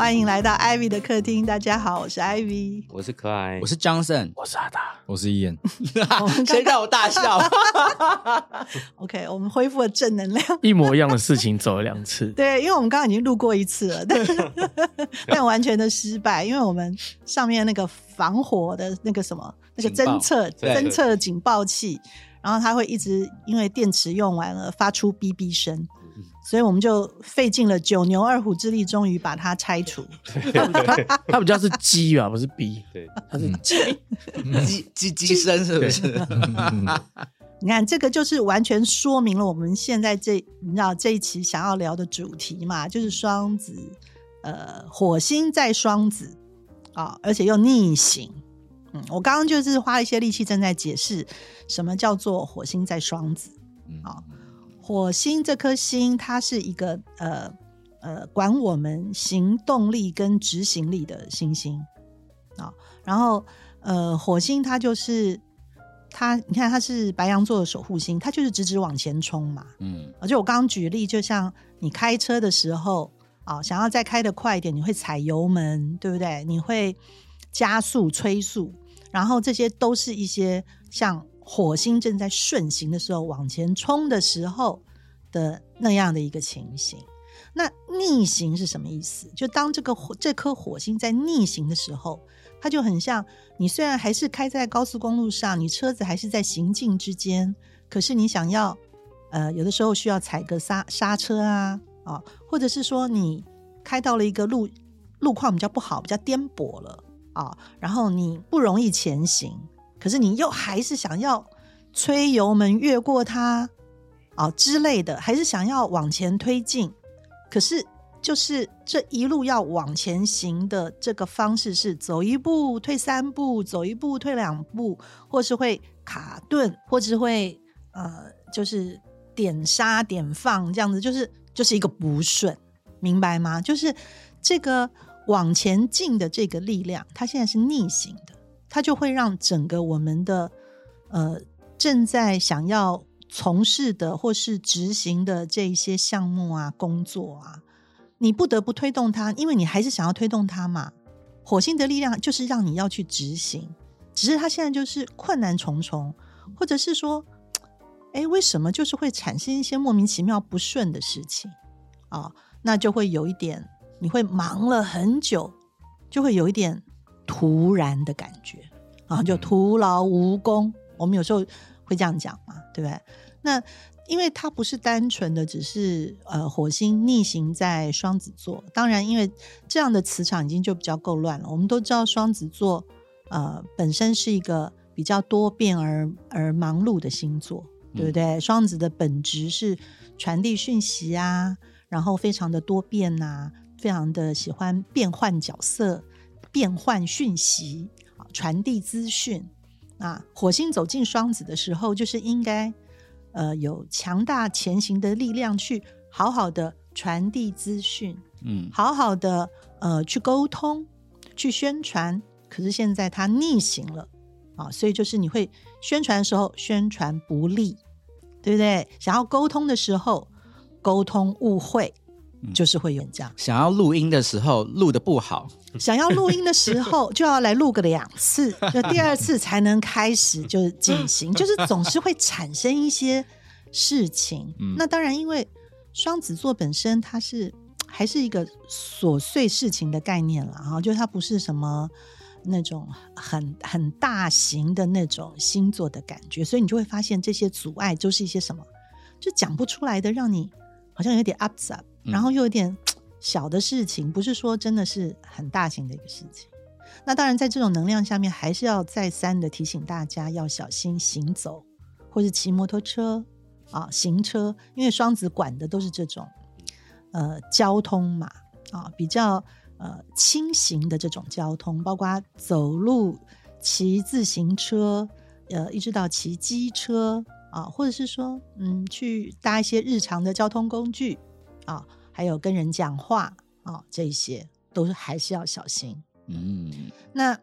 欢迎来到 Ivy 的客厅。大家好，我是 Ivy。我是可爱，我是 Johnson，我是阿达，我是伊恩，谁让我大笑？OK，我们恢复了正能量。一模一样的事情走了两次，对，因为我们刚刚已经录过一次了，但 但完全的失败，因为我们上面那个防火的那个什么那个侦测侦测警报器，然后它会一直因为电池用完了发出哔哔声，所以我们就费尽了九牛二虎之力，终于把它拆除。它比较是鸡吧，不是 B，对，它是鸡。鸡鸡鸡声是不是？你看，这个就是完全说明了我们现在这你知道这一期想要聊的主题嘛，就是双子，呃，火星在双子啊、而且又逆行。嗯，我刚刚就是花了一些力气正在解释什么叫做火星在双子。好火星这颗星，它是一个呃呃管我们行动力跟执行力的星星啊、然后呃，火星它就是它，你看它是白羊座的守护星，它就是直直往前冲嘛。嗯而且我刚刚举例，就像你开车的时候啊，想要再开得快一点，你会踩油门，对不对？你会加速、催速，然后这些都是一些像火星正在顺行的时候往前冲的时候的那样的一个情形。那逆行是什么意思？就当这个火这颗火星在逆行的时候，它就很像你虽然还是开在高速公路上，你车子还是在行进之间，可是你想要呃，有的时候需要踩个刹刹车啊啊，或者是说你开到了一个路路况比较不好、比较颠簸了啊，然后你不容易前行，可是你又还是想要吹油门越过它啊之类的，还是想要往前推进，可是就是这一路要往前行的这个方式是走一步退三步，走一步退两步，或是会卡顿，或是会呃就是点刹点放这样子，就是就是一个不顺，明白吗？就是这个往前进的这个力量，它现在是逆行的，它就会让整个我们的呃正在想要从事的或是执行的这一些项目啊、工作啊，你不得不推动它，因为你还是想要推动它嘛。火星的力量就是让你要去执行，只是它现在就是困难重重，或者是说，哎，为什么就是会产生一些莫名其妙不顺的事情啊、那就会有一点，你会忙了很久，就会有一点突然的感觉啊，就徒劳无功。我们有时候会这样讲嘛，对不对？那因为它不是单纯的只是呃火星逆行在双子座，当然因为这样的磁场已经就比较够乱了。我们都知道双子座呃本身是一个比较多变而而忙碌的星座，对不对？双子的本质是传递讯息啊，然后非常的多变呐、非常的喜欢变换角色、变换讯息、啊传递资讯。啊，火星走进双子的时候，就是应该呃有强大前行的力量，去好好的传递资讯，嗯好好的呃去沟通、去宣传。可是现在它逆行了啊，所以就是你会宣传的时候宣传不利，对不对？想要沟通的时候沟通误会，就是会有这样。想要录音的时候录的不好，想要录音的时候，就要来录个两次，就第二次才能开始就是进行，就是总是会产生一些事情。嗯那当然，因为双子座本身它是还是一个琐碎事情的概念了哈，就是它不是什么那种很很大型的那种星座的感觉，所以你就会发现这些阻碍都是一些什么，就讲不出来的，让你好像有点 upset，嗯然后又有点小的事情，不是说真的是很大型的一个事情。那当然，在这种能量下面，还是要再三的提醒大家要小心行走，或是骑摩托车啊、行车，因为双子管的都是这种呃交通嘛啊，比较呃轻型的这种交通，包括走路、骑自行车，呃，一直到骑机车啊，或者是说嗯去搭一些日常的交通工具啊，还有跟人讲话啊，这一些都是还是要小心。嗯那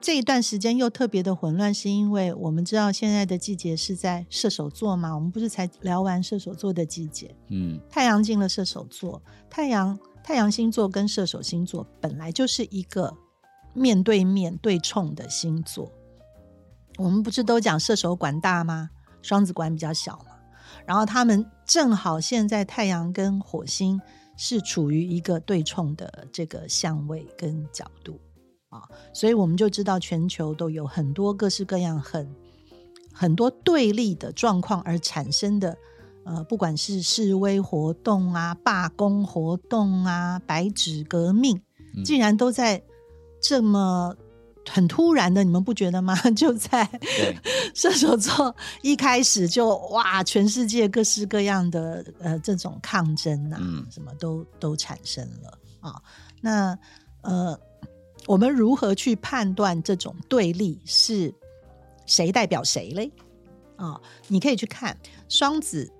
这一段时间又特别的混乱，是因为我们知道现在的季节是在射手座嘛？我们不是才聊完射手座的季节，嗯太阳进了射手座，太阳太阳星座跟射手星座本来就是一个面对面对冲的星座。我们不是都讲射手管大吗？双子管比较小嘛。然后他们正好现在太阳跟火星是处于一个对冲的这个相位跟角度啊，所以我们就知道全球都有很多各式各样很很多对立的状况而产生的。呃，不管是示威活动啊、罢工活动啊、白纸革命，竟然都在这么很突然的，你们不觉得吗？就在 射手座一开始就哇，全世界各式各样的呃这种抗争啊，什么都都产生了啊。那呃，我们如何去判断这种对立是谁代表谁嘞？啊，你可以去看双子。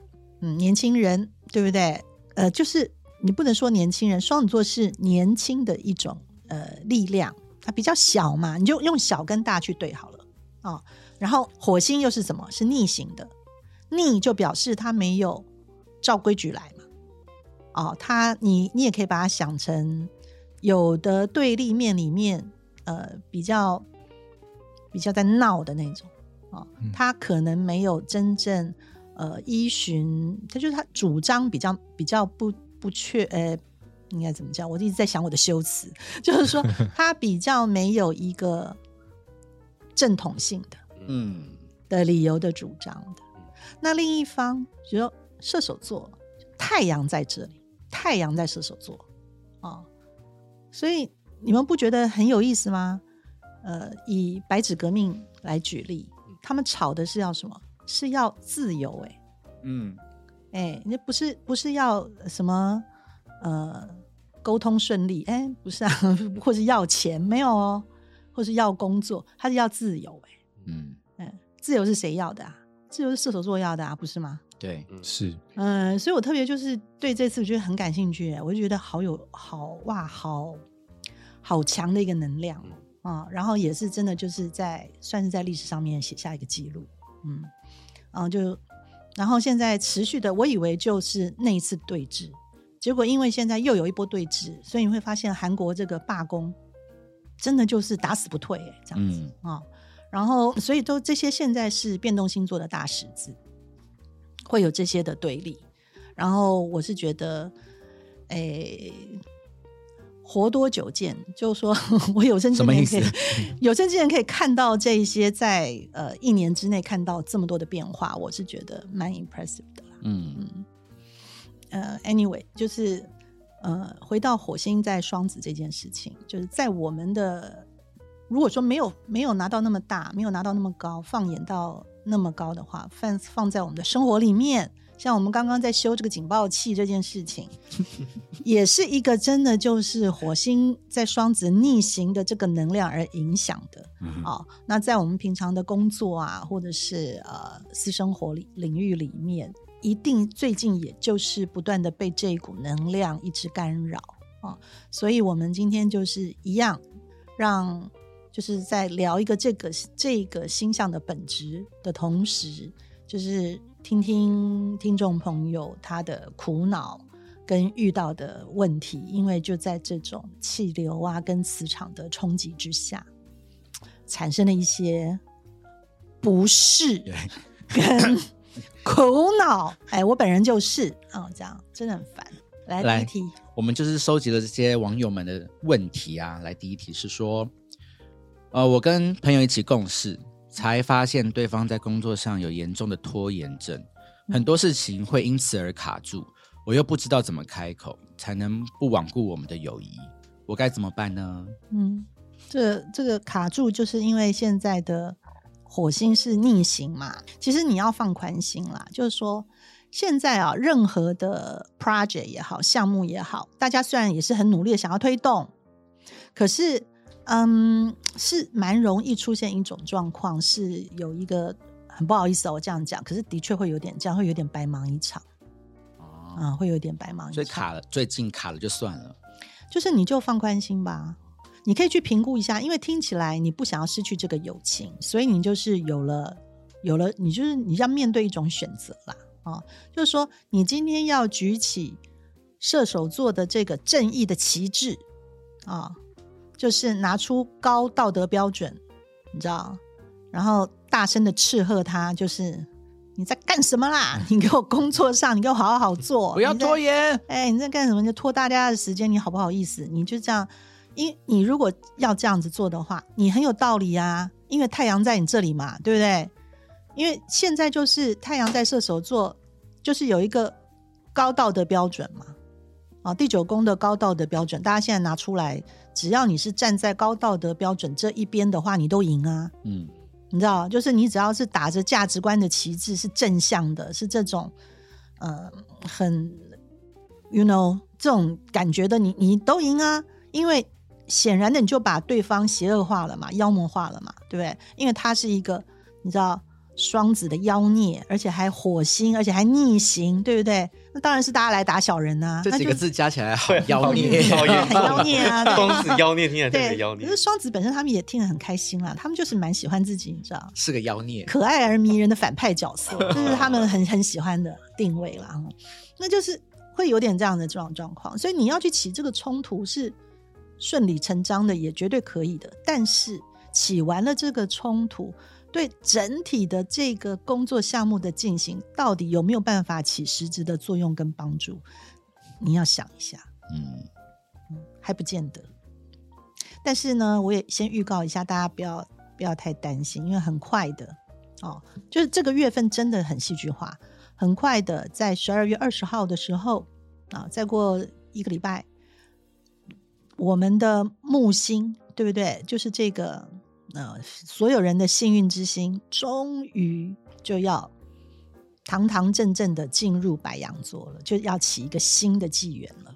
嗯，年轻人对不对？呃，就是你不能说年轻人，双子座是年轻的一种呃力量，它比较小嘛，你就用小跟大去对好了啊。然后火星又是什么？是逆行的，逆就表示它没有照规矩来嘛。哦，它你你也可以把它想成有的对立面里面，呃，比较比较在闹的那种啊，它可能没有真正。呃，依循它就是它主张比较比较不不确，呃，应该怎么讲？我一直在想我的修辞，就是说 他比较没有一个正统性的，嗯，的理由的主张的。那另一方，比如说射手座，太阳在这里，太阳在射手座啊，所以你们不觉得很有意思吗？呃，以白纸革命来举例，他们吵的是要什么？是要自由哎，嗯，哎，那不是不是要什么呃沟通顺利哎，不是啊，或是要钱没有哦，或是要工作，他是要自由哎，嗯。嗯，自由是谁要的啊？自由是射手座要的啊，不是吗？对，是，嗯，所以我特别就是对这次我觉得很感兴趣，我就觉得好有好哇，好好强的一个能量啊，然后也是真的就是在算是在历史上面写下一个记录，嗯。然后就，然后现在持续的，我以为就是那一次对峙，结果因为现在又有一波对峙，所以你会发现韩国这个罢工真的就是打死不退，这样子啊。然后，所以都这些现在是变动星座的大十字，会有这些的对立。然后我是觉得，诶。活多久见，就是说 我有生之年可以有生之年可以看到这一些，在呃一年之内看到这么多的变化，我是觉得蛮 impressive 的啦。嗯嗯，呃，anyway，就是呃，回到火星在双子这件事情，就是在我们的如果说没有没有拿到那么大，没有拿到那么高，放眼到那么高的话，放放在我们的生活里面。像我们刚刚在修这个警报器这件事情，也是一个真的就是火星在双子逆行的这个能量而影响的啊。那在我们平常的工作啊，或者是呃私生活里领域里面，一定最近也就是不断的被这一股能量一直干扰啊。所以我们今天就是一样，让就是在聊一个这个这个星象的本质的同时，就是。听听听众朋友他的苦恼跟遇到的问题，因为就在这种气流啊跟磁场的冲击之下，产生了一些不适跟 苦恼。哎，我本人就是啊，这样真的很烦。来，第一题，我们就是收集了这些网友们的问题啊。来，第一题是说，呃，我跟朋友一起共事。才发现对方在工作上有严重的拖延症，很多事情会因此而卡住，我又不知道怎么开口才能不罔顾我们的友谊，我该怎么办呢？嗯，这这个卡住就是因为现在的火星是逆行嘛，其实你要放宽心啦，就是说现在啊，任何的 project 也好，项目也好，大家虽然也是很努力的想要推动，可是。嗯，是蛮容易出现一种状况，是有一个很不好意思哦，我这样讲，可是的确会有点这样，会有点白忙一场，啊，会有点白忙一场。所以卡了，最近卡了就算了，就是你就放宽心吧，你可以去评估一下，因为听起来你不想要失去这个友情，所以你就是有了有了，你就是你要面对一种选择啦，啊，就是说你今天要举起射手座的这个正义的旗帜啊，就是拿出高道德标准，你知道，然后大声的斥喝他，就是你在干什么啦？你给我工作上，你给我好好做，不要拖延。哎，你在干什么？你就拖大家的时间，你好不好意思？你就这样，因你如果要这样子做的话，你很有道理啊，因为太阳在你这里嘛，对不对？因为现在就是太阳在射手座，就是有一个高道德标准嘛。啊，第九宫的高道德标准，大家现在拿出来，只要你是站在高道德标准这一边的话，你都赢啊。嗯，你知道，就是你只要是打着价值观的旗帜，是正向的，是这种呃很 you know 这种感觉的，你你都赢啊，因为显然的你就把对方邪恶化了嘛，妖魔化了嘛，对不对？因为他是一个你知道双子的妖孽，而且还火星，而且还逆行，对不对？那当然是大家来打小人呐、这那几个字加起来好对妖孽。很 妖孽啊，双子妖孽听起来特对别妖，孽可是。双子本身他们也听得很开心啦，他们就是蛮喜欢自己，你知道。是个妖孽。可爱而迷人的反派角色，这是他们很很喜欢的定位啦。那就是会有点这样的状状况，所以你要去起这个冲突是顺理成章的，也绝对可以的。但是起完了这个冲突，对整体的这个工作项目的进行，到底有没有办法起实质的作用跟帮助？你要想一下。嗯，还不见得。但是呢，我也先预告一下，大家不要不要太担心，因为很快的哦，就是这个月份真的很戏剧化，很快的，在十二月二十号的时候啊，再过一个礼拜，我们的木星，对不对？就是这个呃，所有人的幸运之星，终于就要堂堂正正的进入白羊座了，就要起一个新的纪元了。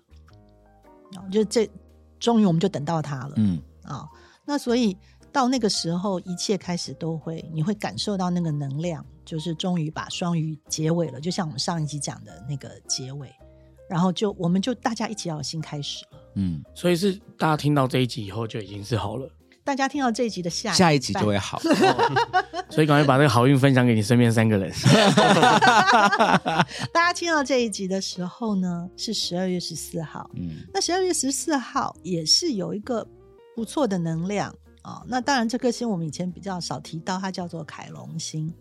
哦，就这，终于我们就等到它了。嗯，啊、那所以到那个时候，一切开始都会，你会感受到那个能量，就是终于把双鱼结尾了，就像我们上一集讲的那个结尾，然后就我们就大家一起要有新开始了。嗯，所以是大家听到这一集以后就已经是好了，大家听到这一集的下下一集就会好。所以赶快把这个好运分享给你身边三个人。大家听到这一集的时候呢，是十二月十四号。嗯那十二月十四号也是有一个不错的能量啊、那当然，这颗星我们以前比较少提到，它叫做凯龙星，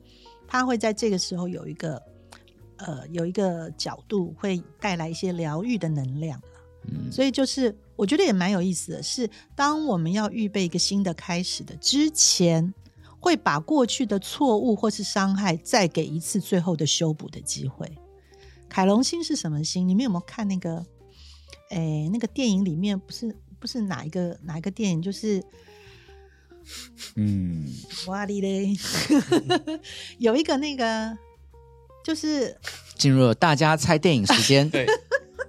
它会在这个时候有一个呃有一个角度，会带来一些疗愈的能量。嗯所以就是我觉得也蛮有意思的是，当我们要预备一个新的开始的之前，会把过去的错误或是伤害再给一次最后的修补的机会。凯龙星是什么星？你们有没有看那个？诶，那个电影里面不是不是哪一个哪一个电影？就是嗯，哇哩嘞，有一个那个就是进入了大家猜电影时间。对，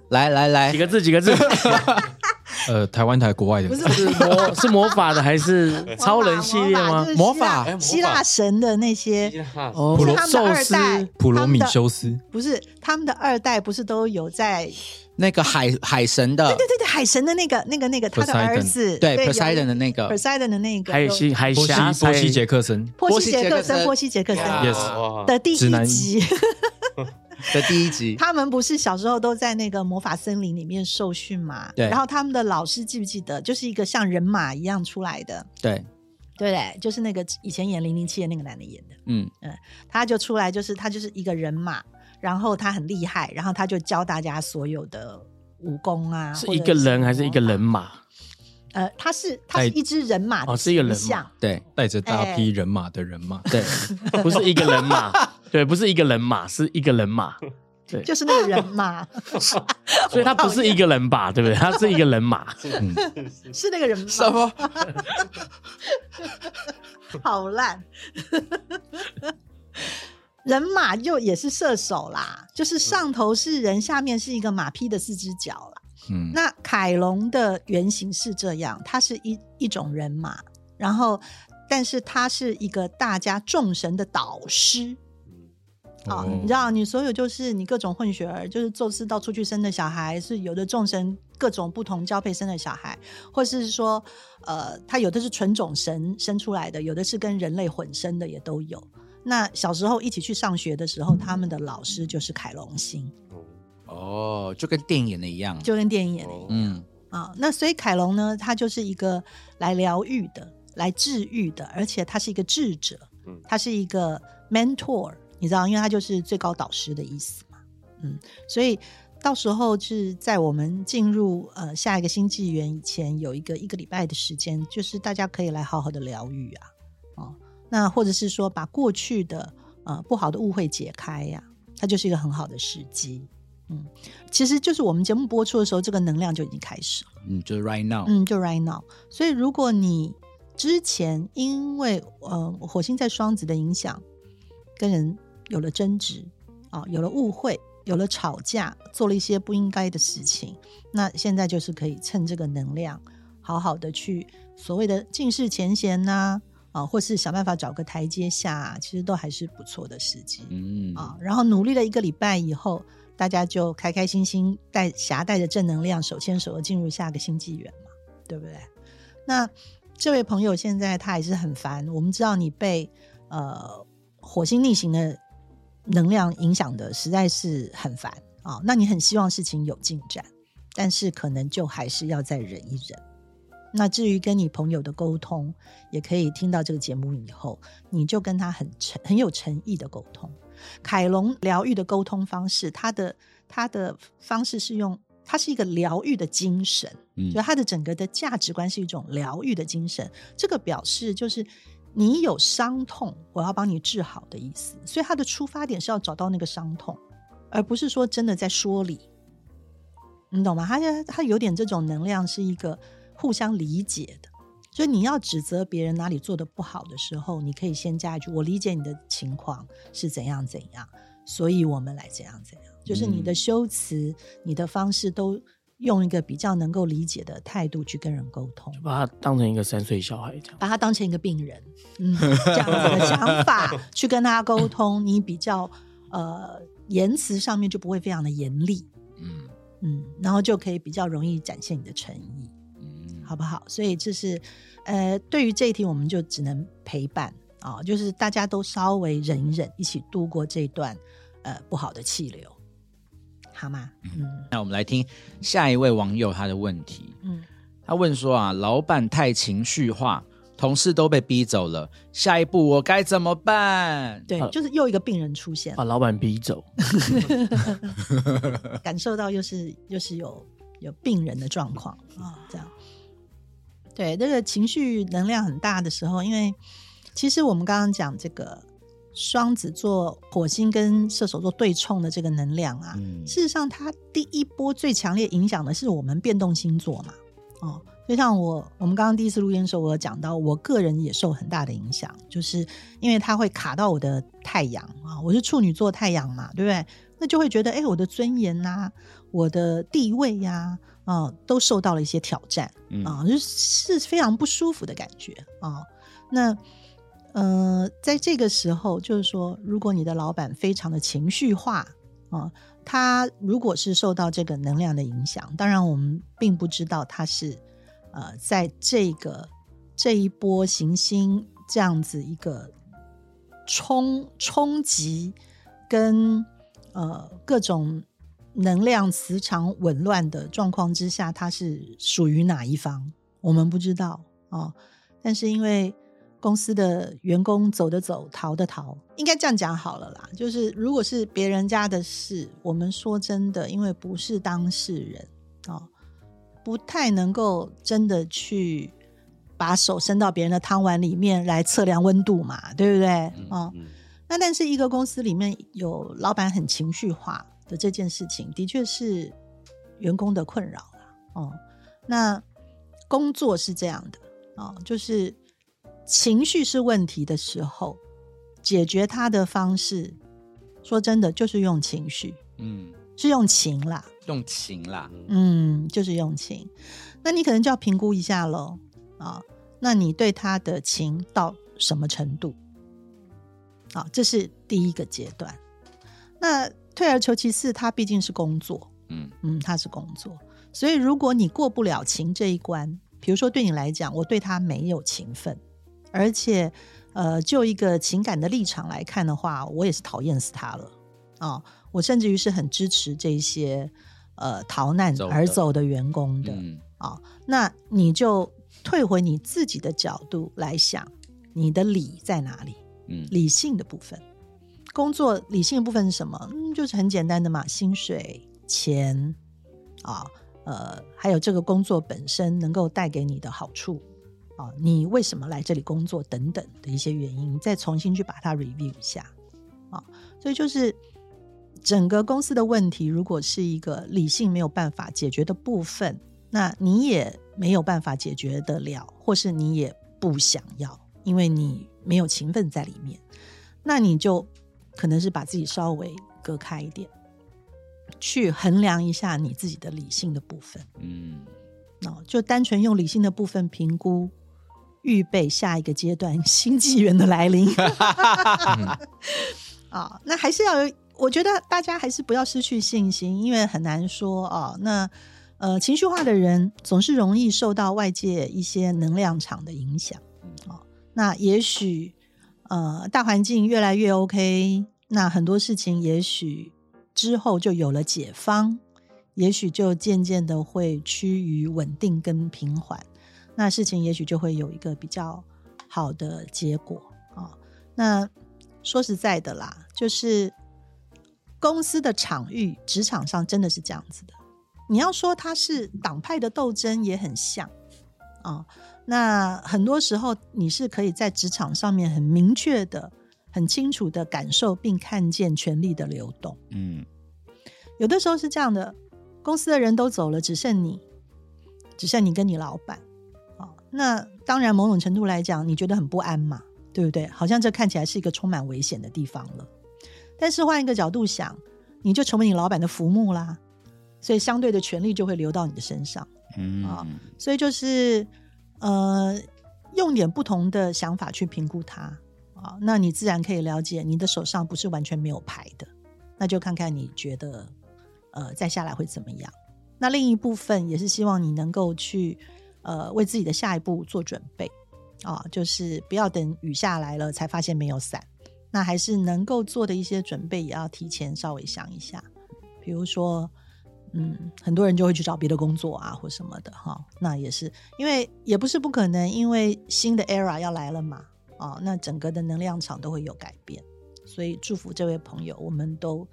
来来来。几，个字，几个字，呃，台湾台国外的，不是是。魔是魔法的还是超人系列吗？魔法希腊神的那些哦。是他们的寿司，普罗米修斯，不是他们的二代，不是都有在那个海海神的，对对对海神的那个那个那个他的儿子。对 Poseidon 的那个。Poseidon 的那个还有西海波西峡波西杰克森，波西杰克森波波西杰克森。Yes 的第一集，的第一集，他们不是小时候都在那个魔法森林里面受训嘛？对。然后他们的老师记不记得，就是一个像人马一样出来的，对，对不对？就是那个以前演零零七的那个男的演的，嗯。嗯他就出来，就是他就是一个人马，然后他很厉害，然后他就教大家所有的武功啊，是一个人还是一个人马？呃，他是他是一只人马哦是一个人马对。带着大批人马的人马，对，不是一个人马，对，不是一个人马，是一个人马，对，就是那个人马，所以他不是一个人吧，对不对？他是一个人马，嗯，是那个人马，什么？好烂。人马又也是射手啦，就是上头是人，下面是一个马匹的四只脚啦。嗯，那凯龙的原型是这样，它是一一种人马，然后但是它是一个大家众神的导师。啊、哦你知道，你所有就是你各种混血儿，就是宙斯到处去生的小孩，是有的众神各种不同交配生的小孩，或是说，呃，他有的是纯种神生出来的，有的是跟人类混生的，也都有。那小时候一起去上学的时候，他们的老师就是凯龙星。哦哦，就跟电影演的一样，就跟电影演的一样。嗯啊，那所以凯龙呢，他就是一个来疗愈的、来治愈的，而且他是一个智者，嗯他是一个 mentor，你知道，因为他就是最高导师的意思嘛，嗯，所以到时候是在我们进入呃下一个新纪元以前，有一个一个礼拜的时间，就是大家可以来好好的疗愈啊，哦，那或者是说把过去的呃不好的误会解开呀、它就是一个很好的时机。嗯，其实就是我们节目播出的时候，这个能量就已经开始了。嗯，就是 right now，嗯，就 right now。所以如果你之前因为呃火星在双子的影响，跟人有了争执啊、有了误会，有了吵架，做了一些不应该的事情，那现在就是可以趁这个能量，好好的去所谓的尽释前嫌呐、啊，或是想办法找个台阶下、其实都还是不错的时机。嗯啊，然后努力了一个礼拜以后，大家就开开心心带携带着正能量，手牵手的进入下个新纪元嘛，对不对？那这位朋友现在他还是很烦，我们知道你被呃火星逆行的能量影响的实在是很烦啊，那你很希望事情有进展，但是可能就还是要再忍一忍。那至于跟你朋友的沟通，也可以听到这个节目以后，你就跟他很诚很有诚意的沟通。凯龙疗愈的沟通方式，他的他的方式是用，他是一个疗愈的精神，嗯就他的整个的价值观是一种疗愈的精神。这个表示就是你有伤痛，我要帮你治好的意思。所以他的出发点是要找到那个伤痛，而不是说真的在说理。你懂吗？他他有点这种能量，是一个互相理解的。所以你要指责别人哪里做的不好的时候，你可以先加一句：“我理解你的情况是怎样怎样，所以我们来怎样怎样。”就是你的修辞、你的方式都用一个比较能够理解的态度去跟人沟通，把他当成一个三岁小孩这样。把他当成一个病人，嗯，这样子的想法去跟他沟通，你比较呃言辞上面就不会非常的严厉，嗯嗯，然后就可以比较容易展现你的诚意。嗯，好不好？所以这是呃，对于这一题，我们就只能陪伴啊、就是大家都稍微忍一忍，一起度过这段呃不好的气流，好吗？嗯那我们来听下一位网友他的问题。嗯，他问说啊，老板太情绪化，同事都被逼走了，下一步我该怎么办？对，就是又一个病人出现，把老板逼走 感受到又是又是有有病人的状况啊，这样。对，那个情绪能量很大的时候，因为其实我们刚刚讲这个双子座火星跟射手座对冲的这个能量啊，嗯事实上它第一波最强烈影响的是我们变动星座嘛，哦，就像我我们刚刚第一次录音的时候，我有讲到，我个人也受很大的影响，就是因为它会卡到我的太阳啊，我是处女座太阳嘛，对不对？那就会觉得，哎，我的尊严呐、我的地位呀、啊，都受到了一些挑战嗯啊，就是非常不舒服的感觉啊。那呃，在这个时候，就是说，如果你的老板非常的情绪化啊，他如果是受到这个能量的影响，当然我们并不知道他是呃，在这个这一波行星这样子一个冲冲击跟呃各种能量磁场紊乱的状况之下，它是属于哪一方，我们不知道哦。但是因为公司的员工走的走，逃的逃，应该这样讲好了啦。就是如果是别人家的事，我们说真的，因为不是当事人哦，不太能够真的去把手伸到别人的汤碗里面来测量温度嘛，对不对？嗯哦，嗯那但是一个公司里面有老板很情绪化的这件事情，的确是员工的困扰啦。哦，那工作是这样的哦，就是情绪是问题的时候，解决它的方式，说真的就是用情绪，嗯，是用情啦。用情啦，嗯，就是用情。那你可能就要评估一下喽啊。那你对他的情到什么程度？啊，这是第一个阶段。那退而求其次，它毕竟是工作，嗯。嗯，它是工作，所以如果你过不了情这一关，比如说对你来讲，我对他没有情分，而且呃，就一个情感的立场来看的话，我也是讨厌死他了。哦，我甚至于是很支持这些呃逃难而走的员工的嗯。啊、那你就退回你自己的角度来想，你的理在哪里？嗯。理性的部分，工作理性的部分是什么？嗯，就是很简单的嘛，薪水、钱啊，呃，还有这个工作本身能够带给你的好处啊，你为什么来这里工作等等的一些原因，你再重新去把它 review 一下啊。所以就是整个公司的问题，如果是一个理性没有办法解决的部分，那你也没有办法解决得了，或是你也不想要，因为你没有勤奋在里面，那你就可能是把自己稍微隔开一点，去衡量一下你自己的理性的部分。嗯哦，就单纯用理性的部分评估，预备下一个阶段新纪元的来临。啊、那还是要有，我觉得大家还是不要失去信心，因为很难说哦。那呃，情绪化的人总是容易受到外界一些能量场的影响。哦，那也许呃，大环境越来越 OK，那很多事情也许之后就有了解方，也许就渐渐的会趋于稳定跟平缓，那事情也许就会有一个比较好的结果啊、那说实在的啦，就是公司的场域，职场上真的是这样子的。你要说它是党派的斗争，也很像啊、那很多时候，你是可以在职场上面很明确的、很清楚的感受并看见权力的流动。嗯有的时候是这样的，公司的人都走了，只剩你，只剩你跟你老板。啊、那当然，某种程度来讲，你觉得很不安嘛，对不对？好像这看起来是一个充满危险的地方了。但是换一个角度想，你就成为你老板的浮木啦，所以相对的权力就会流到你的身上。嗯啊所以就是呃，用点不同的想法去评估它啊，那你自然可以了解你的手上不是完全没有牌的，那就看看你觉得呃再下来会怎么样。那另一部分也是希望你能够去呃为自己的下一步做准备啊，就是不要等雨下来了才发现没有伞，那还是能够做的一些准备也要提前稍微想一下，比如说。嗯，很多人就会去找别的工作啊，或什么的哈。那也是因为也不是不可能，因为新的 era 要来了嘛。哦，那整个的能量场都会有改变，所以祝福这位朋友，我们都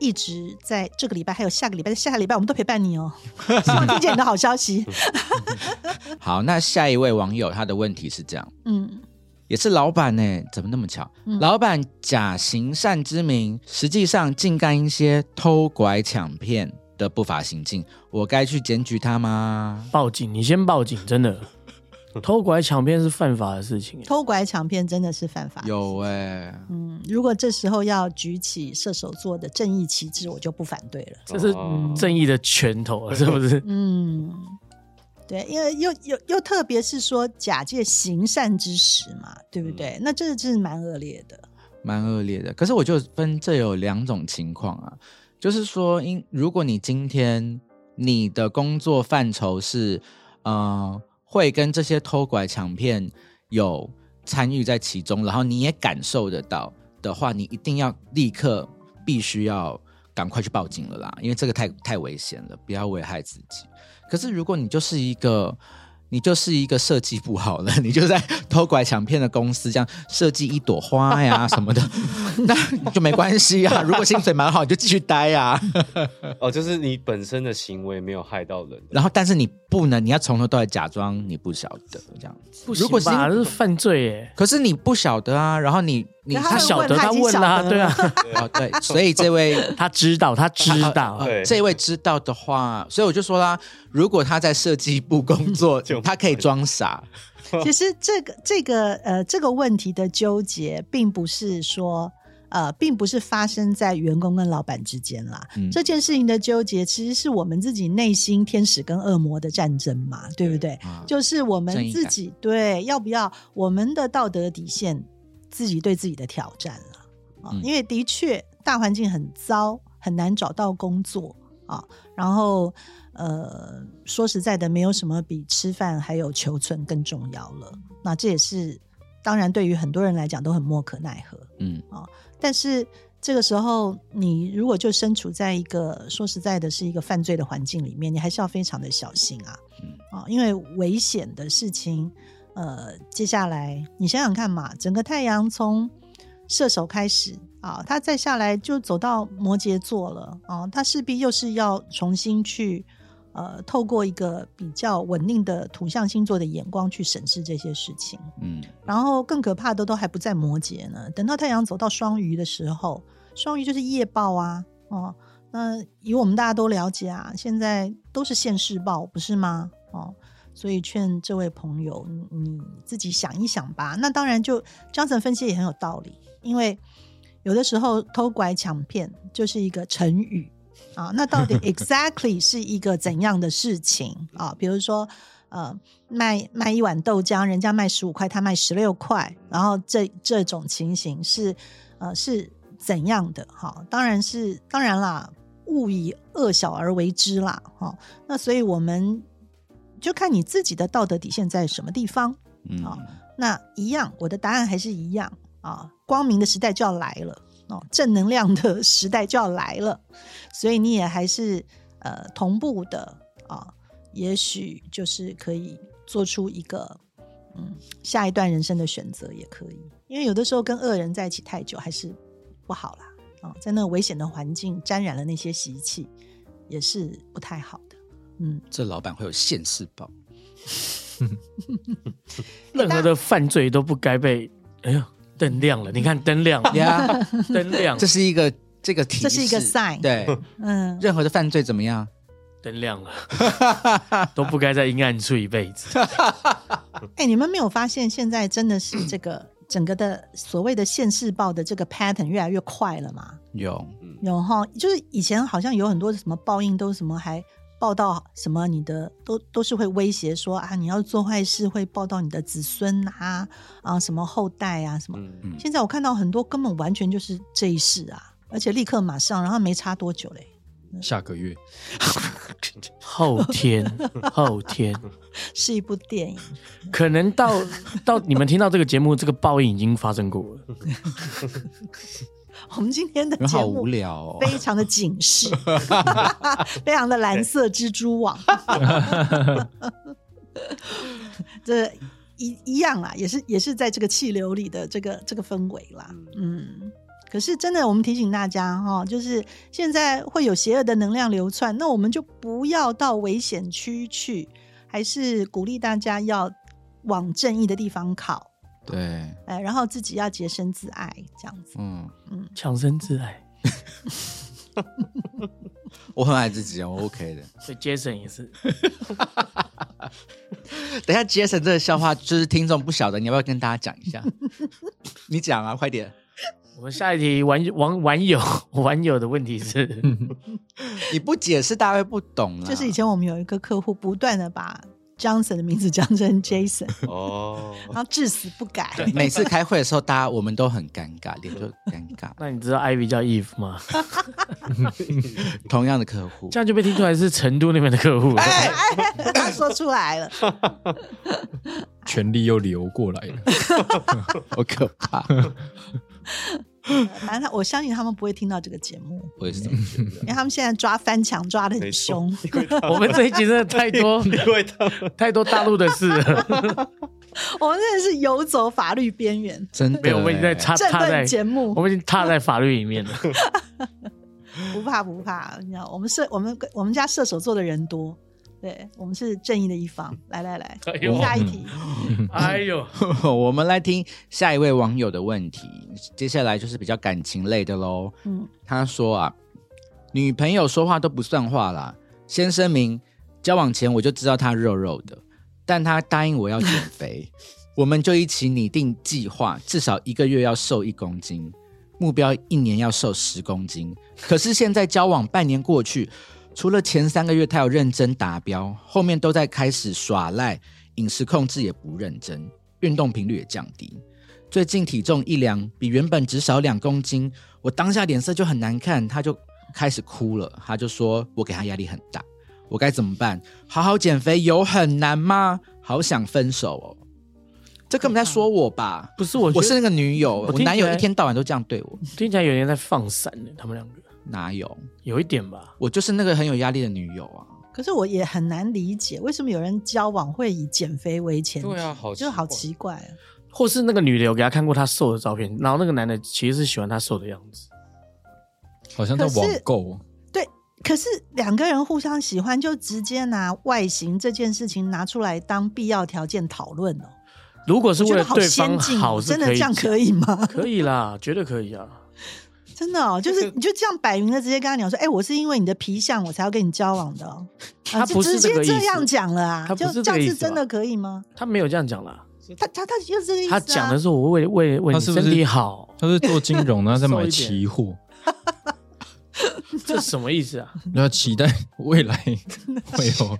一直在这个礼拜，还有下个礼拜、下个礼拜，我们都陪伴你哦。希望听见你的好消息。好，那下一位网友他的问题是这样，嗯也是老板呢，怎么那么巧？嗯老板假行善之名，实际上竟干一些偷拐抢骗的不法行径，我该去检举他吗？报警，你先报警，真的，偷拐抢骗是犯法的事情。偷拐抢骗真的是犯法。有哎、嗯，如果这时候要举起射手座的正义旗帜，我就不反对了。这是哦正义的拳头啊，是不是？嗯，对，因为又又又特别是说假借行善之实嘛，对不对？那这真是蛮恶劣的。蛮恶劣的。可是我就分这有两种情况啊，就是说，因如果你今天你的工作范畴是，呃，会跟这些偷拐抢骗有参与在其中，然后你也感受得到的话，你一定要立刻必须要赶快去报警了啦，因为这个太太危险了，不要危害自己。可是如果你就是一个你就是一个设计不好了，你就在偷拐抢骗的公司这样设计一朵花呀 什么的，那就没关系啊。如果薪水蛮好，你就继续待呀、哦，就是你本身的行为没有害到人，然后，但是你不能，你要从头到尾假装你不晓得这样子。不如果行吧？是这是犯罪耶！可是你不晓得啊，然后你你可他晓得，他问啦，对啊，哦对，所以这位 他知道，他知道。这位知道的话，所以我就说啦，如果他在设计部工作 就，他可以装傻，其实这个这个呃这个问题的纠结，并不是说呃，并不是发生在员工跟老板之间啦。嗯。这件事情的纠结，其实是我们自己内心天使跟恶魔的战争嘛，对不对？啊。就是我们自己对要不要我们的道德底线，自己对自己的挑战了啊、嗯因为的确大环境很糟，很难找到工作啊。然后呃，说实在的，没有什么比吃饭还有求存更重要了。那这也是当然对于很多人来讲都很莫可奈何。嗯啊但是这个时候，你如果就身处在一个说实在的，是一个犯罪的环境里面，你还是要非常的小心啊，嗯啊，因为危险的事情，呃，接下来你想想看嘛，整个太阳从射手开始啊，它再下来就走到摩羯座了啊，它势必又是要重新去呃，透过一个比较稳定的土象星座的眼光去审视这些事情。嗯然后更可怕的都还不在摩羯呢，等到太阳走到双鱼的时候，双鱼就是夜报啊，哦，那以我们大家都了解啊，现在都是现世报，不是吗？哦，所以劝这位朋友，你你自己想一想吧。那当然就，张晨分析也很有道理，因为有的时候偷拐抢骗就是一个成语啊，那到底 exactly 是一个怎样的事情啊？比如说。呃，卖卖一碗豆浆，人家卖十五块，他卖十六块，然后这这种情形是呃是怎样的？哈，当然是当然啦，勿以恶小而为之啦，哈。那所以我们就看你自己的道德底线在什么地方。嗯。好那一样，我的答案还是一样啊，光明的时代就要来了哦，正能量的时代就要来了，所以你也还是呃同步的啊，也许就是可以做出一个嗯下一段人生的选择，也可以，因为有的时候跟恶人在一起太久还是不好啦啊，在那个危险的环境沾染了那些习气，也是不太好的，嗯。这老板会有现世报，任何的犯罪都不该被，哎呦，灯亮了，你看灯亮了，呀，灯亮。这，是一个这个提示，这是一个 sign 对，嗯，任何的犯罪怎么样？灯亮了，都不该在阴暗处一辈子。哎、你们没有发现现在真的是这个 整个的所谓的现世报的这个 pattern 越来越快了吗？有，有哈，就是以前好像有很多什么报应都是什么还报道什么你的都都是会威胁说啊你要做坏事会报道你的子孙啊啊什么后代啊什么。嗯，现在我看到很多根本完全就是这一世啊，而且立刻马上，然后没差多久嘞，下个月后天，后天，是一部电影。可能到到你们听到这个节目，这个报应已经发生过了。我们今天的节目好无聊哦。非常的警示，非常的蓝色蜘蛛网，这一一样啦，也是也是在这个气流里的这个这个氛围啦，嗯。可是真的，我们提醒大家哈，就是现在会有邪恶的能量流窜，那我们就不要到危险区去，还是鼓励大家要往正义的地方靠，对，哎，然后自己要洁身自爱，这样子。嗯嗯，强身自爱，我很爱自己啊，我 OK 的。所以 Jason 也是。等一下，Jason 这个笑话就是听众不晓得，你要不要跟大家讲一下？你讲啊，快点！我们下一题玩网网友网友的问题是，你不解释，大家会不懂啦。就是以前我们有一个客户不断的把 Johnson 的名字讲成 Jason，哦，然后至死不改。每次开会的时候，大家我们都很尴尬，脸就尴尬。那你知道 Ivy 叫 Eve 吗？同样的客户这，样就被听出来是成都那边的客户了。他说出来了，权力又流过来了。好可怕。反正他我相信他们不会听到这个节目，我也是这么觉得。因为他们现在抓翻墙抓的很凶。我们这一集真的太多 太多大陆的事了，我们真的是游走法律边缘，真的欸，没有，我们已经在踏政踏在节目我们已经踏在法律里面了。不怕不怕。你知道，我们射我们我们家射手座的人多，对我们是正义的一方。来来来哎，下一题，哎呦，我们来听下一位网友的问题，接下来就是比较感情类的喽。嗯，他说啊，女朋友说话都不算话啦。先声明，交往前我就知道她肉肉的，但她答应我要减肥，我们就一起拟定计划，至少一个月要瘦一公斤，目标一年要瘦十公斤。可是现在交往半年过去，除了前三个月他有认真达标，后面都在开始耍赖，饮食控制也不认真，运动频率也降低。最近体重一量，比原本只少两公斤，我当下脸色就很难看，他就开始哭了，他就说我给他压力很大，我该怎么办？好好减肥有很难吗？好想分手哦。这根本在说我吧？不是我，我是那个女友，我男友一天到晚都这样对我，听起来有点在放闪呢，他们两个哪有？有一点吧。我就是那个很有压力的女友啊。可是我也很难理解，为什么有人交往会以减肥为前提？对啊好就好奇奇怪啊。或是那个女的有给他看过她瘦的照片，然后那个男的其实是喜欢她瘦的样子。好像在网购，对，可是两个人互相喜欢，就直接拿外形这件事情拿出来当必要条件讨论哦。如果是我觉得好为了对方先进真的这样可以以吗？可以啦，绝对可以啊。真的哦，就是你就这样摆明了，直接跟他讲说，哎、我是因为你的皮相我才要跟你交往的、哦。啊就他不是直接这个意思这样讲了啊，他不就是这样是真的可以吗？他没有这样讲啦，他他他就是这个意思、啊。他讲的是我为为为你他是不是身体好，他是做金融的，他在买期货，这什么意思啊？要期待未来会有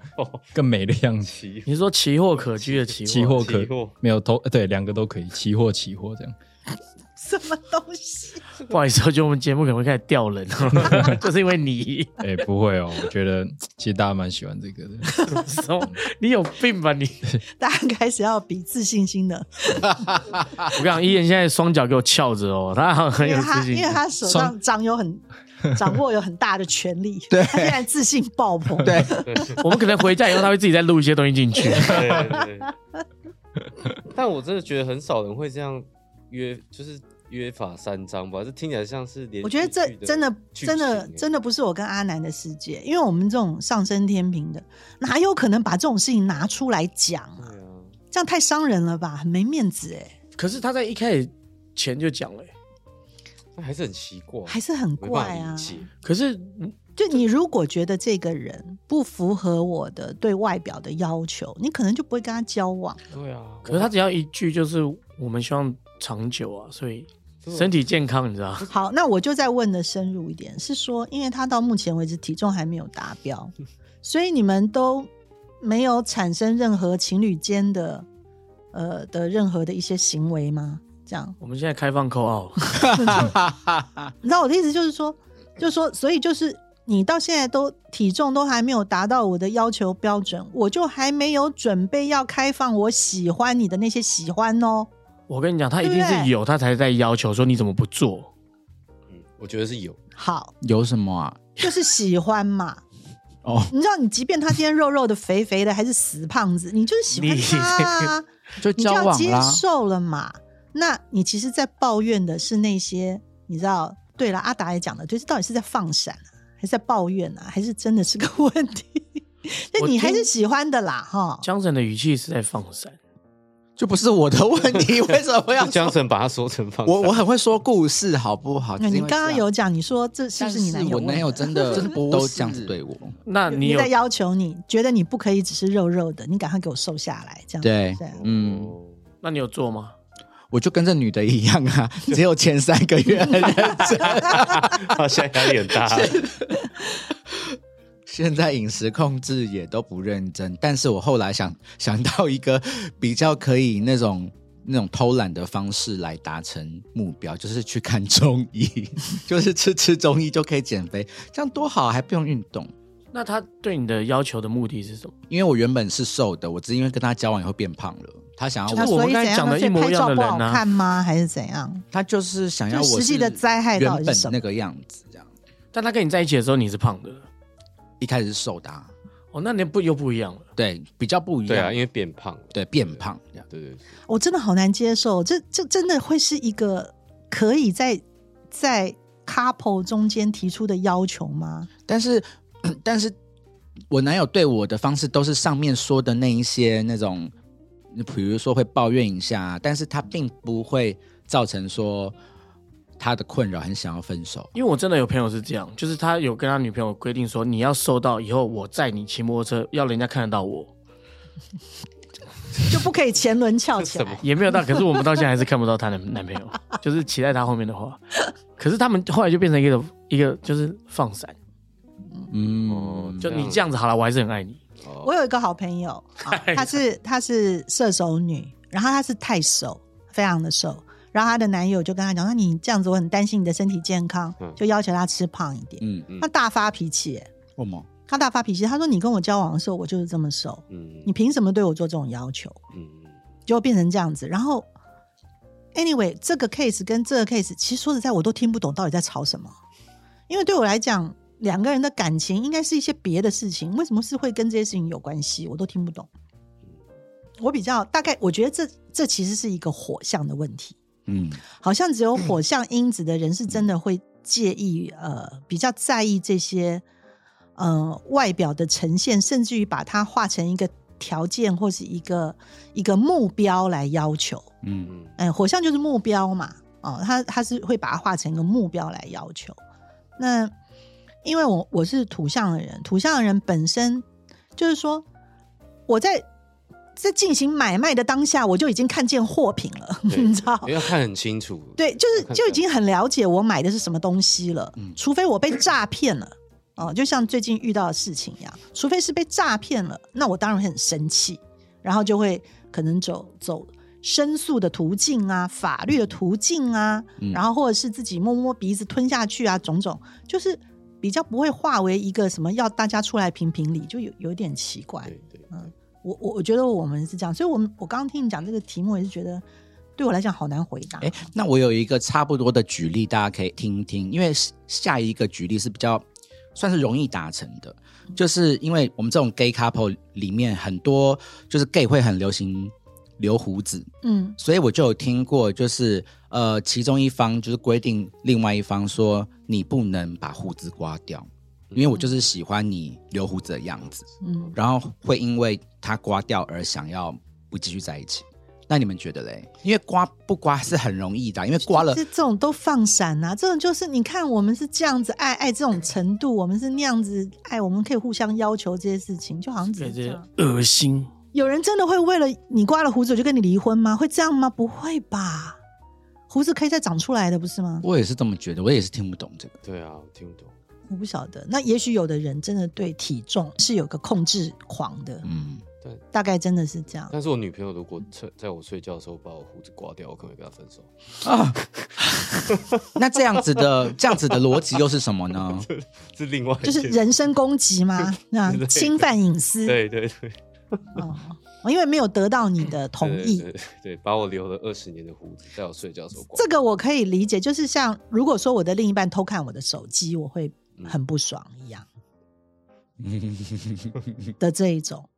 更美的样子。期你说期货可居的期货，期货可期货没有投，对，两个都可以，期货期货这样。什么东西？不好意思，我觉得我们节目可能会开始掉人，就是因为你哎、不会哦，我觉得其实大家蛮喜欢这个的。你有病吧你？大家开始要比自信心了，我跟你讲，伊人现在双脚给我翘着哦，他好像很因有自信因为他手上掌有很掌握有很大的权力，对他现在自信爆棚。对，我们可能回家以后，他会自己再录一些东西进去。对对对。但我真的觉得很少人会这样约，就是约法三章吧。这听起来像是连我觉得这真的真的真的的不是我跟阿南的世界，因为我们这种上升天平的，哪有可能把这种事情拿出来讲啊？这样太伤人了吧，很没面子哎，可是他在一开始前就讲了欸，那还是很奇怪，还是很怪啊。可是就你如果觉得这个人不符合我的对外表的要求，你可能就不会跟他交往。对啊，可是他只要一句就是我们希望长久啊，所以身体健康，你知道？好，那我就再问的深入一点，是说，因为他到目前为止体重还没有达标，所以你们都没有产生任何情侣间的呃的任何的一些行为吗？这样，我们现在开放扣奥，你知道我的意思就是说，就是说，所以就是你到现在都体重都还没有达到我的要求标准，我就还没有准备要开放我喜欢你的那些喜欢哦。我跟你讲，他一定是有，他才在要求说你怎么不做？嗯，我觉得是有。好，有什么啊？就是喜欢嘛。哦，你知道，你即便他今天肉肉的、肥肥的，还是死胖子，你就是喜欢他、啊，就你就要接交往啦。受了嘛。那你其实，在抱怨的是那些，你知道？对了，阿达也讲了，就是到底是在放闪啊，还是在抱怨啊，还是真的是个问题？那你还是喜欢的啦，哈。江神的语气是在放闪，就不是我的问题，为什么要江说？神把它说成放我我很会说故事，好不好？那你刚刚有讲，你说这是不是你男友？我男友真的真的不都这样子对我。那你有在要求你，觉得你不可以只是肉肉的，你赶快给我瘦下来，这样对对嗯，哦那你有做吗？我就跟这女的一样啊，只有前三个月很认真，他现在压力很大。现在饮食控制也都不认真。但是我后来想想到一个比较可以那种那种偷懒的方式来达成目标，就是去看中医，就是吃吃中医就可以减肥，这样多好，还不用运动。那他对你的要求的目的是什么？因为我原本是瘦的，我只是因为跟他交往以后变胖了。他想要我所以讲的一模一样的人啊看吗？还是怎样？他就是想要我就实际的是灾害到底原本是什么那个样子，这样但他跟你在一起的时候你是胖的，一开始是瘦的、啊，哦，那你不又不一样了。对，比较不一样，对啊，因为变胖了。对变胖这样。对对对，我真的好难接受，这这真的会是一个可以在在 couple 中间提出的要求吗？但是，但是我男友对我的方式都是上面说的那一些那种，比如说会抱怨一下，但是他并不会造成说他的困扰，很想要分手。因为我真的有朋友是这样，就是他有跟他女朋友规定说，你要瘦到以后我载你骑摩托车，要人家看得到我，就不可以前轮翘起来？也没有到，可是我们到现在还是看不到她的男朋友，就是骑在她后面的话，可是他们后来就变成一个一个就是放闪，嗯，就你这样子好了，我还是很爱你。哦我有一个好朋友，啊她是她是射手女，然后她是太瘦，非常的瘦。然后她的男友就跟她讲：“那你这样子，我很担心你的身体健康，嗯就要求她吃胖一点。嗯，嗯她大发脾气耶，为什么？她大发脾气，她说：“你跟我交往的时候，我就是这么瘦，嗯你凭什么对我做这种要求？”嗯就变成这样子。然后，anyway，这个 case 跟这个 case，其实说实在，我都听不懂到底在吵什么。因为对我来讲，两个人的感情应该是一些别的事情，为什么是会跟这些事情有关系？我都听不懂。我比较大概，我觉得这这其实是一个火象的问题。嗯好像只有火象因子的人是真的会介意，呃，比较在意这些，呃，外表的呈现，甚至于把它化成一个条件或是一个一个目标来要求。嗯嗯嗯，火象就是目标嘛，哦，他他是会把它化成一个目标来要求。那因为我我是土象的人，土象的人本身就是说我在在进行买卖的当下，我就已经看见货品了，你知道因？为要看很清楚。对，就是就已经很了解我买的是什么东西了，嗯除非我被诈骗了。哦，就像最近遇到的事情一样，除非是被诈骗了，那我当然会很生气，然后就会可能走走申诉的途径啊，法律的途径啊，嗯然后或者是自己摸摸鼻子吞下去啊，种种，就是比较不会化为一个什么要大家出来评评理，就有有点奇怪。对对，我我我觉得我们是这样，所以我们我刚刚听你讲这个题目，也是觉得对我来讲好难回答。哎，那我有一个差不多的举例，大家可以听一听，因为下一个举例是比较算是容易达成的，就是因为我们这种 gay couple 里面很多就是 gay 会很流行留胡子，嗯所以我就有听过，就是呃，其中一方就是规定另外一方说你不能把胡子刮掉，因为我就是喜欢你留胡子的样子，嗯，然后会因为他刮掉而想要不继续在一起。那你们觉得嘞？因为刮不刮是很容易的，因为刮了这这种都放闪啊，这种就是你看我们是这样子爱爱这种程度，我们是那样子爱，我们可以互相要求这些事情，就好像只对这是这样。恶心。有人真的会为了你刮了胡子我就跟你离婚吗？会这样吗？不会吧，胡子可以再长出来的，不是吗？我也是这么觉得，我也是听不懂这个。对啊，我听不懂。我不晓得。那也许有的人真的对体重是有个控制狂的，嗯，对大概真的是这样。但是我女朋友如果在在我睡觉的时候把我胡子刮掉，我可能会跟她分手啊。那这样子的这样子的逻辑又是什么呢？是另外就是人身攻击吗？那侵犯隐私。对对对，哦，因为没有得到你的同意，对对对对，把我留了二十年的胡子，在我睡觉的时候刮。这个我可以理解。就是像如果说我的另一半偷看我的手机，我会很不爽一样的这一种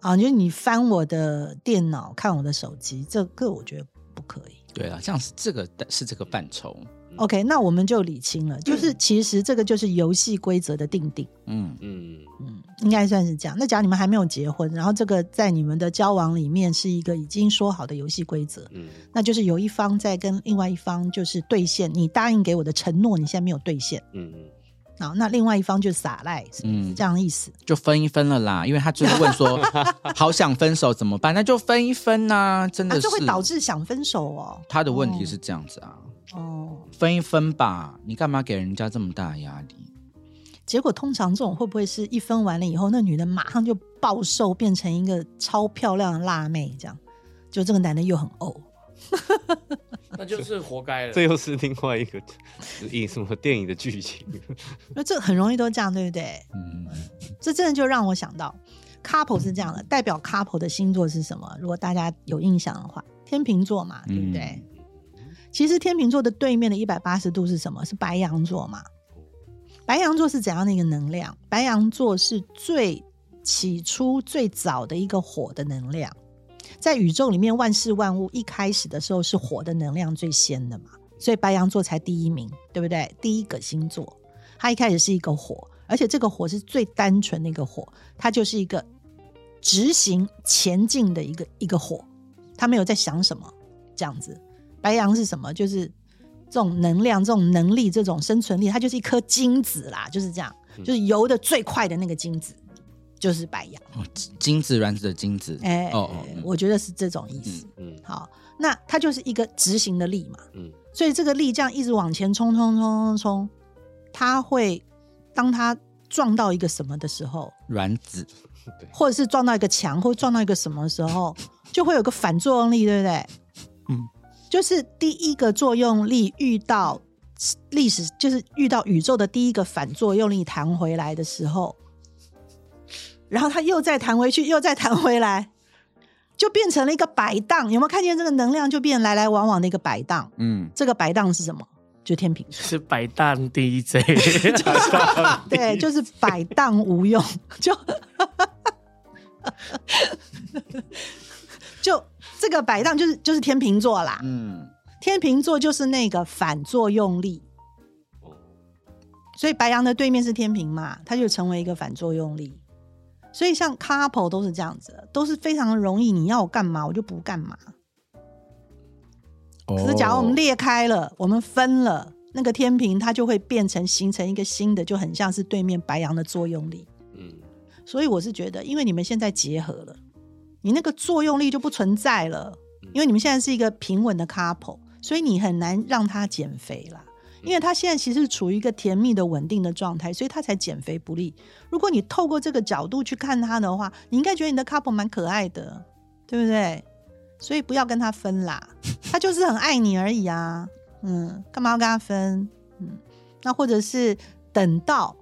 啊，就是你翻我的电脑看我的手机，这个我觉得不可以。对啊，这样是这个是这个范畴。OK，那我们就理清了，就是其实这个就是游戏规则的定定。嗯，嗯，嗯，应该算是这样。那假如你们还没有结婚，然后这个在你们的交往里面是一个已经说好的游戏规则，嗯那就是有一方在跟另外一方就是兑现你答应给我的承诺，你现在没有兑现，嗯嗯，好，那另外一方就撒赖，是嗯这样的意思。就分一分了啦，因为他最后问说，好想分手怎么办？那就分一分呐、真啊，的是。这会导致想分手哦。他的问题是这样子啊，哦，分一分吧，你干嘛给人家这么大的压力？结果通常这种会不会是一分完了以后，那女的马上就暴瘦，变成一个超漂亮的辣妹，这样，就这个男的又很呕。那就是活该了这又是另外一个影什么电影的剧情。那这很容易都这样，对不对？嗯，这真的就让我想到，couple 是这样的，代表 couple 的星座是什么？如果大家有印象的话，天秤座嘛，对不对？其实天秤座的对面的一百八十度是什么？是白羊座嘛？白羊座是怎样的一个能量？白羊座是最起初最早的一个火的能量，在宇宙里面万事万物一开始的时候是火的能量最先的嘛，所以白羊座才第一名，对不对？第一个星座，它一开始是一个火，而且这个火是最单纯的一个火，它就是一个执行前进的一个一个火，它没有在想什么这样子。白羊是什么？就是这种能量、这种能力、这种生存力，它就是一颗精子啦，就是这样，就是游的最快的那个精子，就是白羊。哦精子卵子的精子，哎、哦哦，嗯我觉得是这种意思。嗯好，那它就是一个执行的力嘛，嗯所以这个力这样一直往前冲冲冲冲冲，它会当它撞到一个什么的时候，卵子，或者是撞到一个墙，或撞到一个什么时候，就会有个反作用力，对不对？嗯，就是第一个作用力遇到历史，就是遇到宇宙的第一个反作用力弹回来的时候，然后它又再弹回去，又再弹回来，就变成了一个摆荡。有没有看见这个能量就变来来往往的一个摆荡？嗯，这个摆荡是什么？就天平座。是摆荡 DJ，对，就是摆荡无用，就就这个摆荡就是就是天秤座啦，嗯，天秤座就是那个反作用力，哦所以白羊的对面是天平嘛，它就成为一个反作用力。所以像 couple 都是这样子的，都是非常容易，你要我干嘛我就不干嘛。可是假如我们裂开了，我们分了，那个天平它就会变成形成一个新的，就很像是对面白羊的作用力。嗯，所以我是觉得，因为你们现在结合了，你那个作用力就不存在了，因为你们现在是一个平稳的 couple，所以你很难让他减肥啦。因为他现在其实处于一个甜蜜的稳定的状态，所以他才减肥不利。如果你透过这个角度去看他的话，你应该觉得你的 couple 蛮可爱的，对不对？所以不要跟他分啦，他就是很爱你而已啊。嗯，干嘛要跟他分？嗯，那或者是等到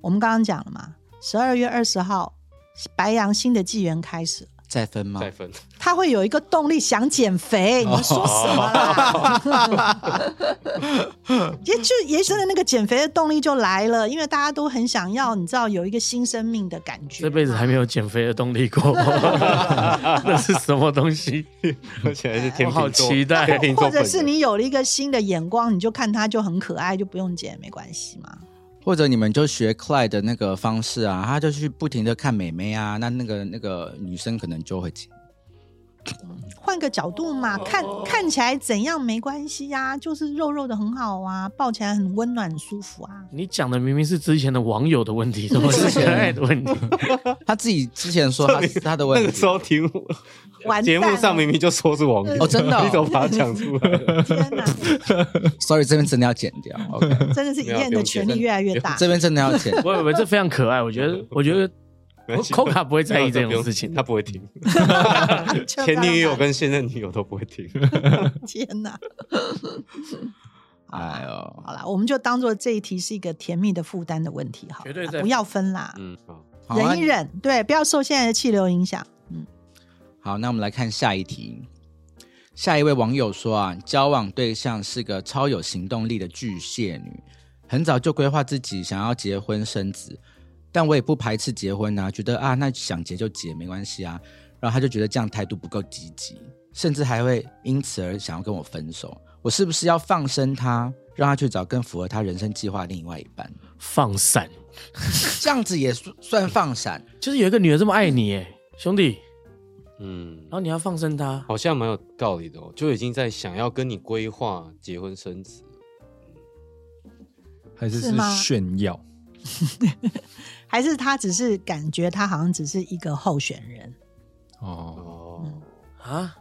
我们刚刚讲了嘛，十二月二十号，白羊新的纪元开始，再分吗？再分，他会有一个动力想减肥。你们说什么啦？也就也许的那个减肥的动力就来了，因为大家都很想要，你知道有一个新生命的感觉。这辈子还没有减肥的动力过，那是什么东西？而且还是天我好，期待或者是你有了一个新的眼光，你就看他就很可爱，就不用减没关系嘛。或者你们就学 Clyde 的那个方式啊，他就去不停的看美眉啊，那那个那个女生可能就会。换个角度嘛，看看起来怎样没关系呀、就是肉肉的很好啊，抱起来很温暖很舒服啊。你讲的明明是之前的网友的问题，怎么是现在的问题？他自己之前说他是他的问题那个时，候题目完蛋节目上明明就说是网友哦真的哦你怎么把它讲出来了？天哪，sorry 这边真的要剪掉，OK，真的是一燕的权力越来越大。这边真的要剪。不不不，这非常可爱。我觉得，我觉得没关系 Coca 不会在意这种事情他不会听。前女友跟现任女友都不会听。天哪！哎呦，好啦，我们就当做这一题是一个甜蜜的负担的问题好了，绝对在不要分啦，嗯，忍一忍，对，不要受现在的气流影响。嗯，好，那我们来看下一题。下一位网友说啊，交往对象是个超有行动力的巨蟹女，很早就规划自己想要结婚生子，但我也不排斥结婚啊，觉得啊，那想结就结没关系啊。然后他就觉得这样态度不够积极，甚至还会因此而想要跟我分手。我是不是要放生他，让他去找更符合他人生计划的另外一半？放散，这样子也算算放散？就是有一个女的这么爱你，哎，兄弟，嗯然，后你要放生她，好像蛮有道理的哦，就已经在想要跟你规划结婚生子。还是是是吗炫耀？还是他只是感觉他好像只是一个候选人，哦，啊，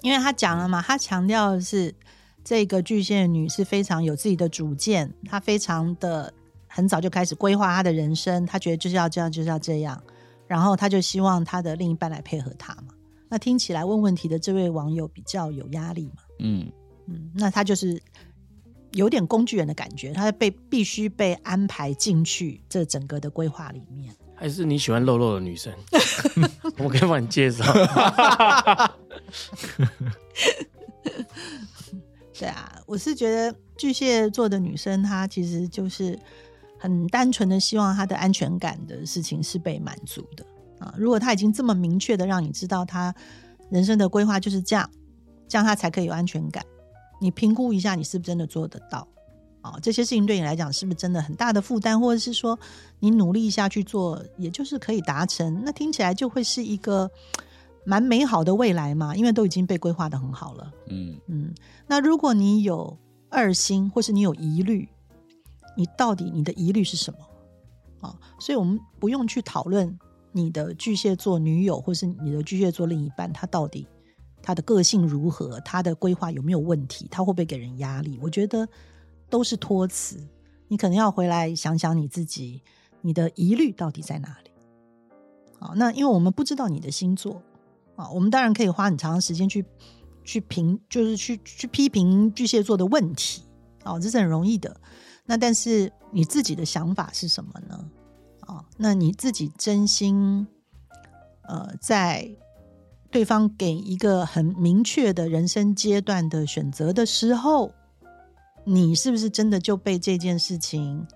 因为他讲了嘛，他强调的是这个巨蟹女是非常有自己的主见，她非常的很早就开始规划她的人生，她觉得就是要这样，就是要这样，然后她就希望她的另一半来配合她嘛。那听起来问问题的这位网友比较有压力嘛，嗯，嗯，那他就是有点工具人的感觉，他被必须被安排进去这整个的规划里面。还是你喜欢肉肉的女生？我可以帮你介绍。对啊，我是觉得巨蟹座的女生，她其实就是很单纯的希望她的安全感的事情是被满足的啊。如果她已经这么明确的让你知道她人生的规划就是这样，这样她才可以有安全感。你评估一下，你是不是真的做得到？啊，这些事情对你来讲是不是真的很大的负担，或者是说你努力一下去做，也就是可以达成？那听起来就会是一个蛮美好的未来嘛，因为都已经被规划的很好了。嗯，嗯，那如果你有二心，或是你有疑虑，你到底你的疑虑是什么？啊，所以我们不用去讨论你的巨蟹座女友，或是你的巨蟹座另一半，他到底他的个性如何，他的规划有没有问题，他会不会给人压力？我觉得都是托词。你可能要回来想想你自己，你的疑虑到底在哪里？好，那因为我们不知道你的星座啊，我们当然可以花很长的时间去去评，就是去去批评巨蟹座的问题，哦，这是很容易的。那但是你自己的想法是什么呢？啊、那你自己真心呃在对方给一个很明确的人生阶段的选择的时候，你是不是真的就被这件事情，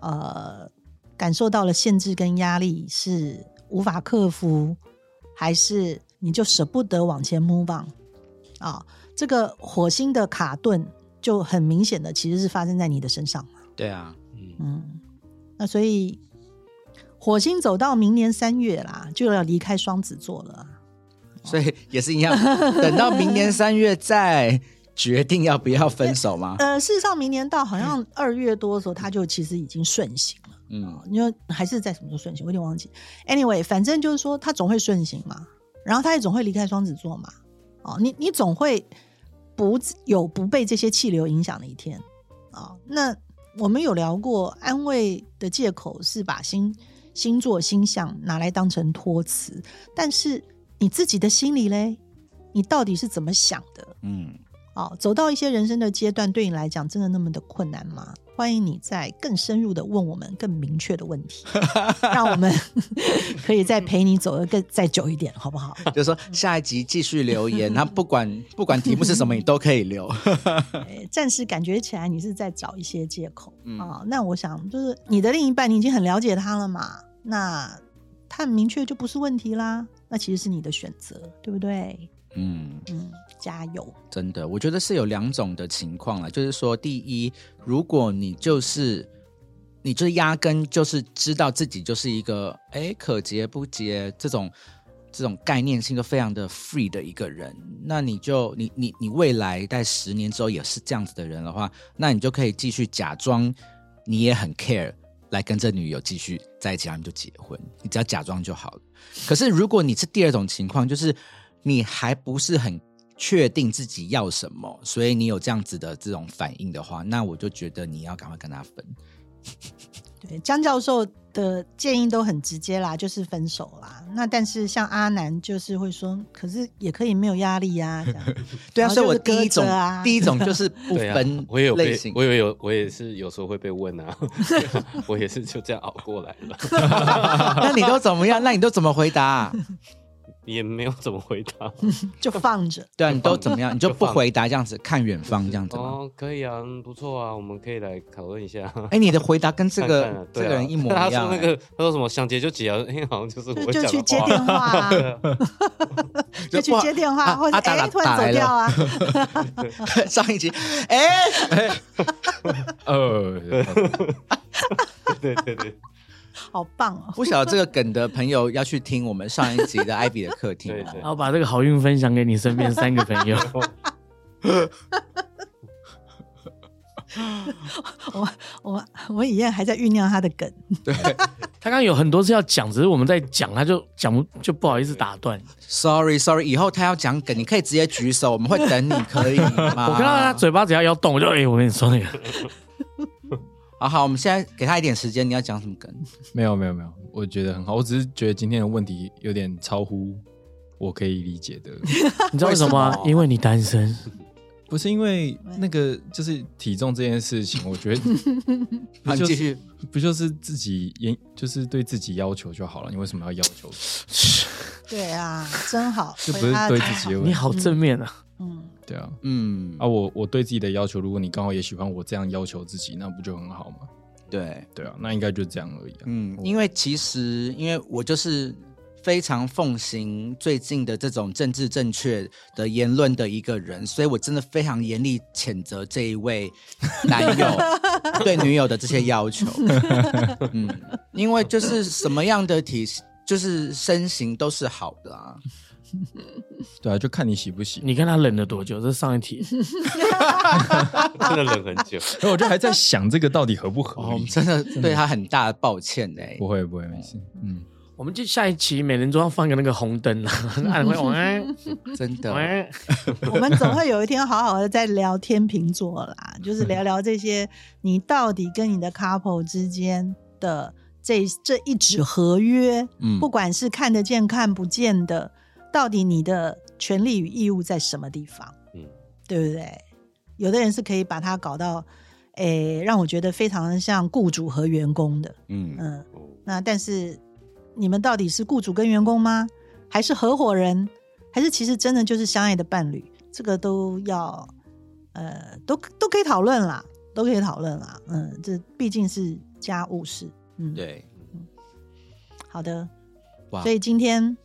呃，感受到了限制跟压力，是无法克服，还是你就舍不得往前 move on？啊，这个火星的卡顿就很明显的其实是发生在你的身上嘛。对啊，嗯，嗯，那所以火星走到明年三月啦，就要离开双子座了啊。所以也是一样，等到明年三月再决定要不要分手吗？呃，事实上，明年到好像二月多的时候，他就其实已经顺行了。嗯，因为还是在什么时候顺行，我有点忘记。Anyway，反正就是说，他总会顺行嘛，然后他也总会离开双子座嘛。哦，你你总会不有不被这些气流影响的一天啊、那我们有聊过，安慰的借口是把星星座星象拿来当成托词，但是你自己的心里嘞，你到底是怎么想的？嗯，哦，走到一些人生的阶段，对你来讲真的那么的困难吗？欢迎你再更深入的问我们更明确的问题，让我们 可以再陪你走得更再久一点，好不好？就是说下一集继续留言，那不管不管题目是什么，你都可以留。诶暂时感觉起来你是在找一些借口嗯啊、那我想就是你的另一半，你已经很了解他了嘛，那他很明确就不是问题啦。那其实是你的选择，对不对？嗯，嗯，加油。真的，我觉得是有两种的情况啦，就是说，第一，如果你就是你就是压根就是知道自己就是一个哎可结不结这种这种概念性都非常的 free 的一个人，那你就你你你未来在十年之后也是这样子的人的话，那你就可以继续假装你也很 care。来跟这女友继续在一起，他们就结婚，你只要假装就好了。可是如果你是第二种情况，就是你还不是很确定自己要什么，所以你有这样子的这种反应的话，那我就觉得你要赶快跟他分。对，江教授的建议都很直接啦，就是分手啦。那但是像阿南就是会说，可是也可以没有压力呀、这样。对啊，所以我就是第一种、啊第一种就是 不分，我也有被类型，，我也有，我也是有时候会被问啊，我也是就这样熬过来了，那你都怎么样？那你都怎么回答、也没有怎么回答。就放着。对啊，你都怎么样？你就不回答这样子，看远方这样子吗？哦，可以啊，嗯不错啊，我们可以来讨论一下。哎、你的回答跟这个 这个人一模一样、他说那个他说什么想结就结啊，哎，好像就是就我讲的就去接话电话 就去接电话，啊或者哎、突然走掉啊，哎上一集，哎、呃，对对对好棒哦！不晓得这个梗的朋友要去听我们上一集的艾比的客厅哦。对对然后把这个好运分享给你身边三个朋友。我我我以燕还在酝酿他的梗，对他刚刚有很多次要讲，只是我们在讲，他就讲不就不好意思打断。Sorry Sorry，以后他要讲梗，你可以直接举手，我们会等你，可以吗？我看到他嘴巴只要要动，我就哎、我跟你说那个，好好，我们现在给他一点时间，你要讲什么梗？没有没有没有，我觉得很好。我只是觉得今天的问题有点超乎我可以理解的，你知道为什么吗因为你单身。不是因为那个就是体重这件事情，我觉得好，不就是你继续。不就是自己严，就是对自己要求就好了。你为什么要要求？对啊，真好，就不是对自己的问题。你好正面啊！嗯，对啊，嗯啊，我我对自己的要求，如果你刚好也喜欢我这样要求自己，那不就很好吗？对，对啊，那应该就这样而已、啊。嗯，因为其实因为我就是非常奉行最近的这种政治正确的言论的一个人，所以我真的非常严厉谴责这一位男友 对女友的这些要求。嗯，因为就是什么样的体就是身形都是好的啊。对啊，就看你喜不喜。你看他冷了多久？这是上一题。真的冷很久。然后我就还在想这个到底合不合哦，我理们。真的对他很大的抱歉呢、不会不会，没事。嗯，我们就下一期每人桌上放一个那个红灯啊，按会晚安真的。我们总会有一天好好的在聊天秤座啦，就是聊聊这些你到底跟你的 couple 之间的这这一纸合约，嗯不管是看得见看不见的，到底你的权利与义务在什么地方，嗯，对不对？有的人是可以把它搞到，诶，让我觉得非常像雇主和员工的，嗯嗯，哦那但是你们到底是雇主跟员工吗？还是合伙人？还是其实真的就是相爱的伴侣？这个都要呃，都都可以讨论啦，都可以讨论啦。嗯，这毕竟是家务事。嗯，，对，好的。哇。所以今天，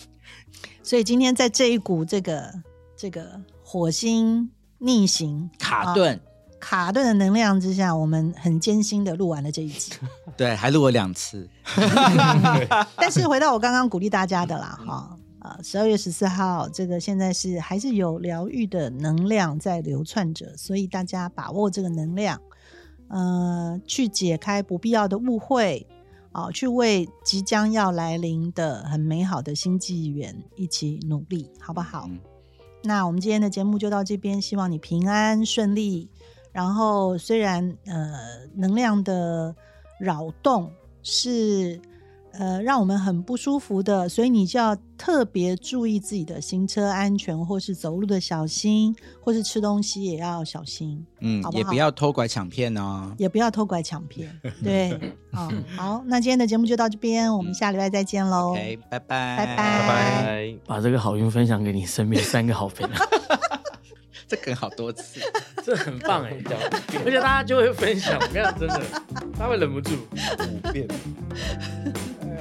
所以今天在这一股这个这个火星逆行卡顿，卡顿的能量之下，我们很艰辛的录完了这一集。对，还录了两次，但是回到我刚刚鼓励大家的啦，哈，呃，十二月十四号，这个现在是还是有疗愈的能量在流窜着，所以大家把握这个能量，呃，去解开不必要的误会，啊、去为即将要来临的很美好的新纪元一起努力，好不好？嗯那我们今天的节目就到这边，希望你平安顺利。然后虽然呃能量的扰动是呃让我们很不舒服的，所以你就要特别注意自己的行车安全，或是走路的小心，或是吃东西也要小心，嗯好，不好也不要偷拐抢骗哦。也不要偷拐抢骗。对，哦，好，那今天的节目就到这边，我们下礼拜再见喽。OK，拜拜，拜拜拜拜。把这个好运分享给你身边三个好朋友，这梗好多次。这很棒哎，而且大家就会分享，我跟你讲真的，他会忍不住。五遍。